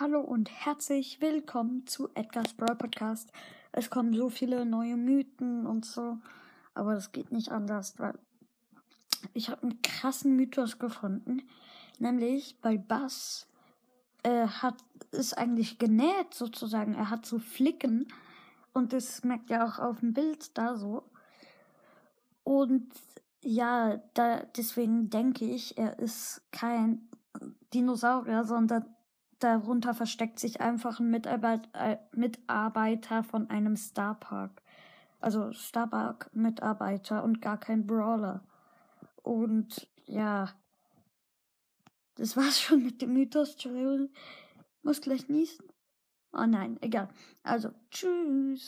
Hallo und herzlich willkommen zu Edgar's Brawl Podcast. Es kommen so viele neue Mythen und so, aber das geht nicht anders, weil ich habe einen krassen Mythos gefunden, nämlich bei Bass äh, hat ist eigentlich genäht sozusagen. Er hat so Flicken und das merkt ja auch auf dem Bild da so. Und ja, da deswegen denke ich, er ist kein Dinosaurier, sondern darunter versteckt sich einfach ein Mitarbeit äh, Mitarbeiter von einem Starpark. Also Starpark-Mitarbeiter und gar kein Brawler. Und ja, das war's schon mit dem Mythos. Muss gleich niesen. Oh nein, egal. Also, tschüss.